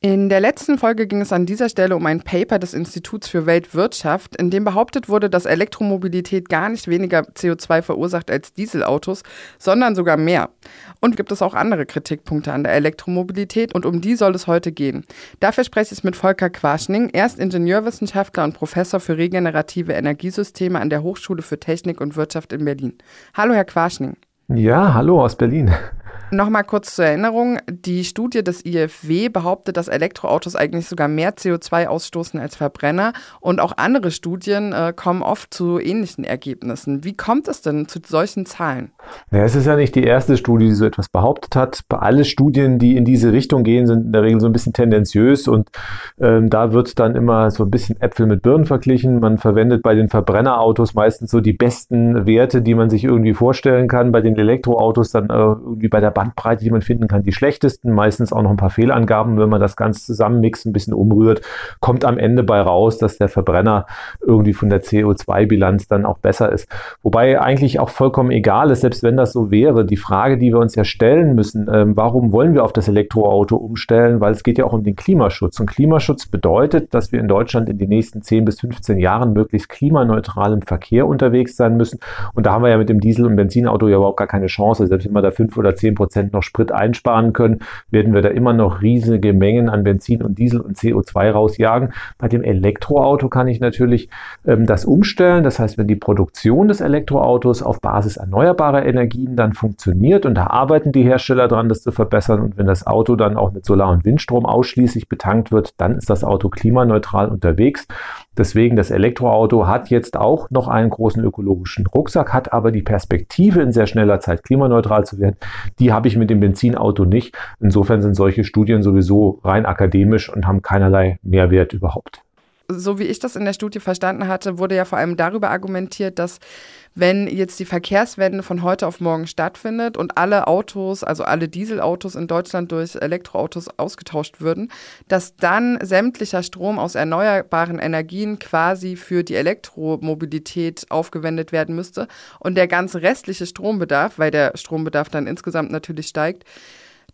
In der letzten Folge ging es an dieser Stelle um ein Paper des Instituts für Weltwirtschaft, in dem behauptet wurde, dass Elektromobilität gar nicht weniger CO2 verursacht als Dieselautos, sondern sogar mehr. Und gibt es auch andere Kritikpunkte an der Elektromobilität und um die soll es heute gehen. Dafür spreche ich mit Volker Quaschning. Er ist Ingenieurwissenschaftler und Professor für regenerative Energiesysteme an der Hochschule für Technik und Wirtschaft in Berlin. Hallo, Herr Quaschning. Ja, hallo aus Berlin. Nochmal kurz zur Erinnerung, die Studie des IFW behauptet, dass Elektroautos eigentlich sogar mehr CO2 ausstoßen als Verbrenner und auch andere Studien äh, kommen oft zu ähnlichen Ergebnissen. Wie kommt es denn zu solchen Zahlen? Ja, es ist ja nicht die erste Studie, die so etwas behauptet hat. Alle Studien, die in diese Richtung gehen, sind in der Regel so ein bisschen tendenziös und ähm, da wird dann immer so ein bisschen Äpfel mit Birnen verglichen. Man verwendet bei den Verbrennerautos meistens so die besten Werte, die man sich irgendwie vorstellen kann. Bei den Elektroautos dann äh, irgendwie bei der Bandbreite, die man finden kann, die schlechtesten, meistens auch noch ein paar Fehlangaben. Wenn man das Ganze zusammenmixt, ein bisschen umrührt, kommt am Ende bei raus, dass der Verbrenner irgendwie von der CO2-Bilanz dann auch besser ist. Wobei eigentlich auch vollkommen egal ist, selbst wenn das so wäre, die Frage, die wir uns ja stellen müssen, ähm, warum wollen wir auf das Elektroauto umstellen? Weil es geht ja auch um den Klimaschutz. Und Klimaschutz bedeutet, dass wir in Deutschland in den nächsten 10 bis 15 Jahren möglichst klimaneutral im Verkehr unterwegs sein müssen. Und da haben wir ja mit dem Diesel- und Benzinauto ja überhaupt gar keine Chance. Selbst wenn wir da 5 oder 10 Prozent Prozent noch Sprit einsparen können, werden wir da immer noch riesige Mengen an Benzin und Diesel und CO2 rausjagen. Bei dem Elektroauto kann ich natürlich ähm, das umstellen. Das heißt, wenn die Produktion des Elektroautos auf Basis erneuerbarer Energien dann funktioniert und da arbeiten die Hersteller dran, das zu verbessern und wenn das Auto dann auch mit Solar- und Windstrom ausschließlich betankt wird, dann ist das Auto klimaneutral unterwegs. Deswegen das Elektroauto hat jetzt auch noch einen großen ökologischen Rucksack, hat aber die Perspektive in sehr schneller Zeit klimaneutral zu werden. Die habe ich mit dem Benzinauto nicht. Insofern sind solche Studien sowieso rein akademisch und haben keinerlei Mehrwert überhaupt so wie ich das in der Studie verstanden hatte, wurde ja vor allem darüber argumentiert, dass wenn jetzt die Verkehrswende von heute auf morgen stattfindet und alle Autos, also alle Dieselautos in Deutschland durch Elektroautos ausgetauscht würden, dass dann sämtlicher Strom aus erneuerbaren Energien quasi für die Elektromobilität aufgewendet werden müsste und der ganze restliche Strombedarf, weil der Strombedarf dann insgesamt natürlich steigt,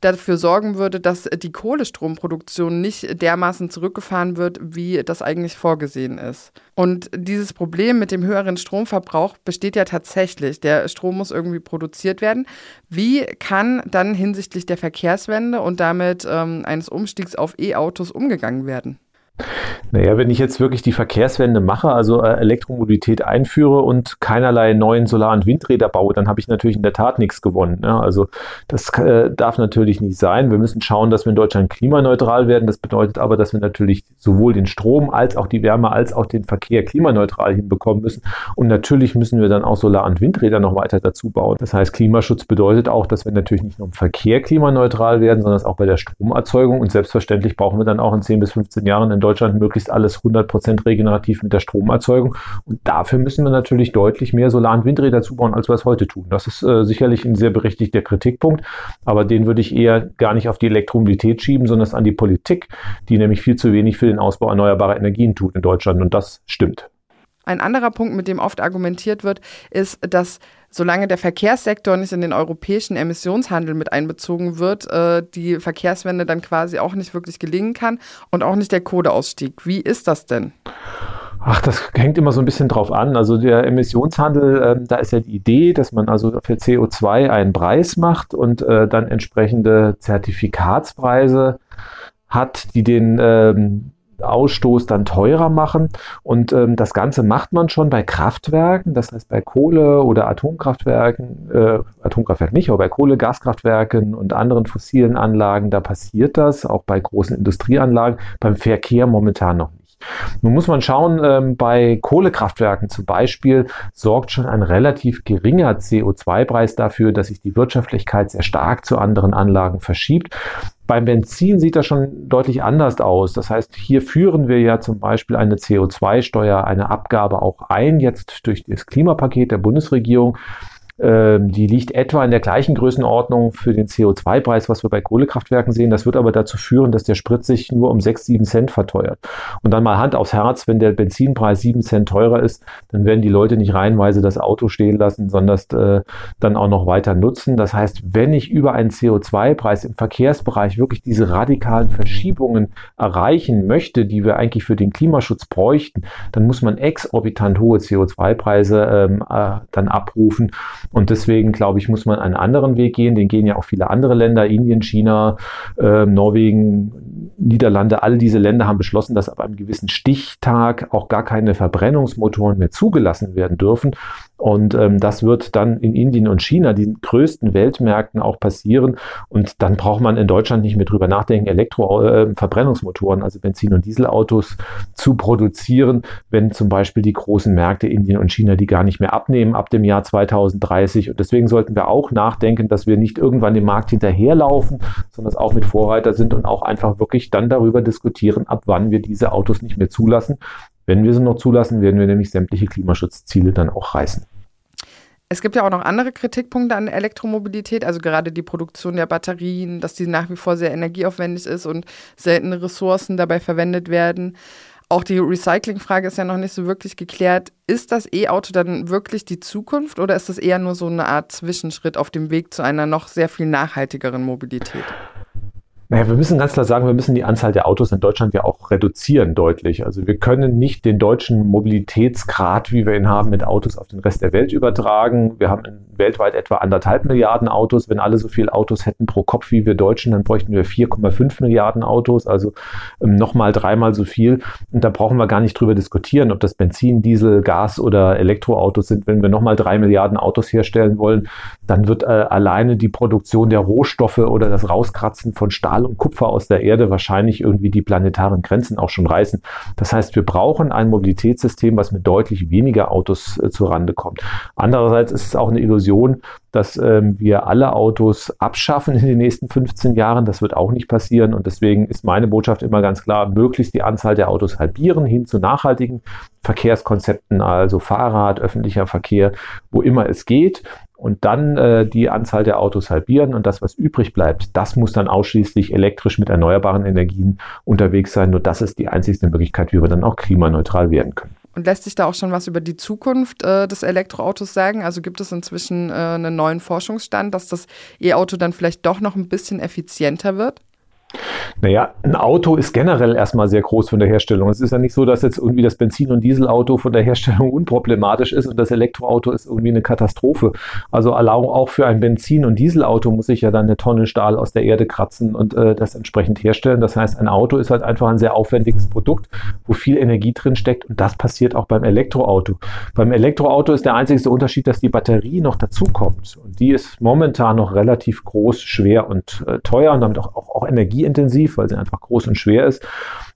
dafür sorgen würde, dass die Kohlestromproduktion nicht dermaßen zurückgefahren wird, wie das eigentlich vorgesehen ist. Und dieses Problem mit dem höheren Stromverbrauch besteht ja tatsächlich. Der Strom muss irgendwie produziert werden. Wie kann dann hinsichtlich der Verkehrswende und damit ähm, eines Umstiegs auf E-Autos umgegangen werden? Naja, wenn ich jetzt wirklich die Verkehrswende mache, also äh, Elektromobilität einführe und keinerlei neuen Solar- und Windräder baue, dann habe ich natürlich in der Tat nichts gewonnen. Ne? Also das äh, darf natürlich nicht sein. Wir müssen schauen, dass wir in Deutschland klimaneutral werden. Das bedeutet aber, dass wir natürlich sowohl den Strom als auch die Wärme als auch den Verkehr klimaneutral hinbekommen müssen. Und natürlich müssen wir dann auch Solar- und Windräder noch weiter dazu bauen. Das heißt, Klimaschutz bedeutet auch, dass wir natürlich nicht nur im Verkehr klimaneutral werden, sondern auch bei der Stromerzeugung. Und selbstverständlich brauchen wir dann auch in 10 bis 15 Jahren in Deutschland möglichst alles 100% regenerativ mit der Stromerzeugung. Und dafür müssen wir natürlich deutlich mehr Solar- und Windräder zubauen, als wir es heute tun. Das ist äh, sicherlich ein sehr berechtigter Kritikpunkt, aber den würde ich eher gar nicht auf die Elektromobilität schieben, sondern an die Politik, die nämlich viel zu wenig für den Ausbau erneuerbarer Energien tut in Deutschland. Und das stimmt. Ein anderer Punkt, mit dem oft argumentiert wird, ist, dass solange der Verkehrssektor nicht in den europäischen Emissionshandel mit einbezogen wird, äh, die Verkehrswende dann quasi auch nicht wirklich gelingen kann und auch nicht der Kohleausstieg. Wie ist das denn? Ach, das hängt immer so ein bisschen drauf an. Also der Emissionshandel, äh, da ist ja die Idee, dass man also für CO2 einen Preis macht und äh, dann entsprechende Zertifikatspreise hat, die den ähm, Ausstoß dann teurer machen. Und ähm, das Ganze macht man schon bei Kraftwerken, das heißt bei Kohle- oder Atomkraftwerken, äh, Atomkraftwerk nicht, aber bei Kohle, Gaskraftwerken und anderen fossilen Anlagen, da passiert das, auch bei großen Industrieanlagen, beim Verkehr momentan noch nicht. Nun muss man schauen, ähm, bei Kohlekraftwerken zum Beispiel sorgt schon ein relativ geringer CO2-Preis dafür, dass sich die Wirtschaftlichkeit sehr stark zu anderen Anlagen verschiebt. Beim Benzin sieht das schon deutlich anders aus. Das heißt, hier führen wir ja zum Beispiel eine CO2-Steuer, eine Abgabe auch ein, jetzt durch das Klimapaket der Bundesregierung. Ähm, die liegt etwa in der gleichen Größenordnung für den CO2-Preis, was wir bei Kohlekraftwerken sehen. Das wird aber dazu führen, dass der Sprit sich nur um 6, 7 Cent verteuert. Und dann mal Hand aufs Herz, wenn der Benzinpreis 7 Cent teurer ist, dann werden die Leute nicht reihenweise das Auto stehen lassen, sondern äh, dann auch noch weiter nutzen. Das heißt, wenn ich über einen CO2-Preis im Verkehrsbereich wirklich diese radikalen Verschiebungen erreichen möchte, die wir eigentlich für den Klimaschutz bräuchten, dann muss man exorbitant hohe CO2-Preise ähm, äh, dann abrufen. Und deswegen, glaube ich, muss man einen anderen Weg gehen. Den gehen ja auch viele andere Länder, Indien, China, äh, Norwegen, Niederlande. All diese Länder haben beschlossen, dass ab einem gewissen Stichtag auch gar keine Verbrennungsmotoren mehr zugelassen werden dürfen. Und ähm, das wird dann in Indien und China, den größten Weltmärkten, auch passieren. Und dann braucht man in Deutschland nicht mehr drüber nachdenken, Elektro-Verbrennungsmotoren, äh, also Benzin- und Dieselautos zu produzieren, wenn zum Beispiel die großen Märkte Indien und China die gar nicht mehr abnehmen ab dem Jahr 2030. Und deswegen sollten wir auch nachdenken, dass wir nicht irgendwann dem Markt hinterherlaufen, sondern es auch mit Vorreiter sind und auch einfach wirklich dann darüber diskutieren, ab wann wir diese Autos nicht mehr zulassen. Wenn wir sie noch zulassen, werden wir nämlich sämtliche Klimaschutzziele dann auch reißen. Es gibt ja auch noch andere Kritikpunkte an Elektromobilität, also gerade die Produktion der Batterien, dass die nach wie vor sehr energieaufwendig ist und seltene Ressourcen dabei verwendet werden. Auch die Recyclingfrage ist ja noch nicht so wirklich geklärt. Ist das E-Auto dann wirklich die Zukunft oder ist das eher nur so eine Art Zwischenschritt auf dem Weg zu einer noch sehr viel nachhaltigeren Mobilität? Naja, wir müssen ganz klar sagen, wir müssen die Anzahl der Autos in Deutschland ja auch reduzieren deutlich. Also wir können nicht den deutschen Mobilitätsgrad, wie wir ihn haben, mit Autos auf den Rest der Welt übertragen. Wir haben weltweit etwa anderthalb Milliarden Autos. Wenn alle so viele Autos hätten pro Kopf wie wir Deutschen, dann bräuchten wir 4,5 Milliarden Autos, also ähm, nochmal dreimal so viel. Und da brauchen wir gar nicht drüber diskutieren, ob das Benzin, Diesel, Gas oder Elektroautos sind. Wenn wir nochmal drei Milliarden Autos herstellen wollen, dann wird äh, alleine die Produktion der Rohstoffe oder das Rauskratzen von Stahl Stahl und Kupfer aus der Erde wahrscheinlich irgendwie die planetaren Grenzen auch schon reißen. Das heißt, wir brauchen ein Mobilitätssystem, was mit deutlich weniger Autos äh, zurande kommt. Andererseits ist es auch eine Illusion, dass ähm, wir alle Autos abschaffen in den nächsten 15 Jahren. Das wird auch nicht passieren. Und deswegen ist meine Botschaft immer ganz klar, möglichst die Anzahl der Autos halbieren hin zu nachhaltigen Verkehrskonzepten, also Fahrrad, öffentlicher Verkehr, wo immer es geht und dann äh, die Anzahl der Autos halbieren und das, was übrig bleibt, das muss dann ausschließlich elektrisch mit erneuerbaren Energien unterwegs sein. Nur das ist die einzigste Möglichkeit, wie wir dann auch klimaneutral werden können. Und lässt sich da auch schon was über die Zukunft äh, des Elektroautos sagen? Also gibt es inzwischen äh, einen neuen Forschungsstand, dass das E-Auto dann vielleicht doch noch ein bisschen effizienter wird? Naja, ein Auto ist generell erstmal sehr groß von der Herstellung. Es ist ja nicht so, dass jetzt irgendwie das Benzin- und Dieselauto von der Herstellung unproblematisch ist und das Elektroauto ist irgendwie eine Katastrophe. Also auch für ein Benzin- und Dieselauto muss ich ja dann eine Tonne Stahl aus der Erde kratzen und äh, das entsprechend herstellen. Das heißt, ein Auto ist halt einfach ein sehr aufwendiges Produkt, wo viel Energie drin steckt und das passiert auch beim Elektroauto. Beim Elektroauto ist der einzigste Unterschied, dass die Batterie noch dazukommt und die ist momentan noch relativ groß, schwer und äh, teuer und damit auch, auch, auch Energie energieintensiv, weil sie einfach groß und schwer ist.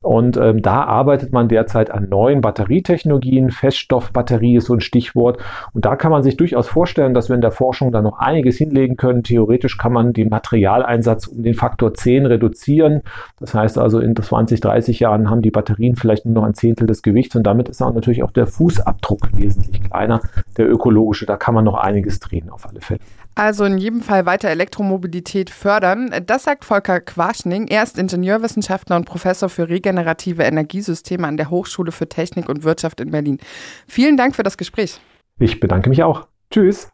Und ähm, da arbeitet man derzeit an neuen Batterietechnologien. Feststoffbatterie ist so ein Stichwort. Und da kann man sich durchaus vorstellen, dass wir in der Forschung da noch einiges hinlegen können. Theoretisch kann man den Materialeinsatz um den Faktor 10 reduzieren. Das heißt also, in 20, 30 Jahren haben die Batterien vielleicht nur noch ein Zehntel des Gewichts und damit ist auch natürlich auch der Fußabdruck wesentlich kleiner, der ökologische. Da kann man noch einiges drehen auf alle Fälle. Also in jedem Fall weiter Elektromobilität fördern. Das sagt Volker Quaschning. Er ist Ingenieurwissenschaftler und Professor für regenerative Energiesysteme an der Hochschule für Technik und Wirtschaft in Berlin. Vielen Dank für das Gespräch. Ich bedanke mich auch. Tschüss.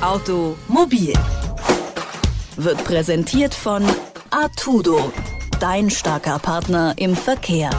Automobil wird präsentiert von Artudo, dein starker Partner im Verkehr.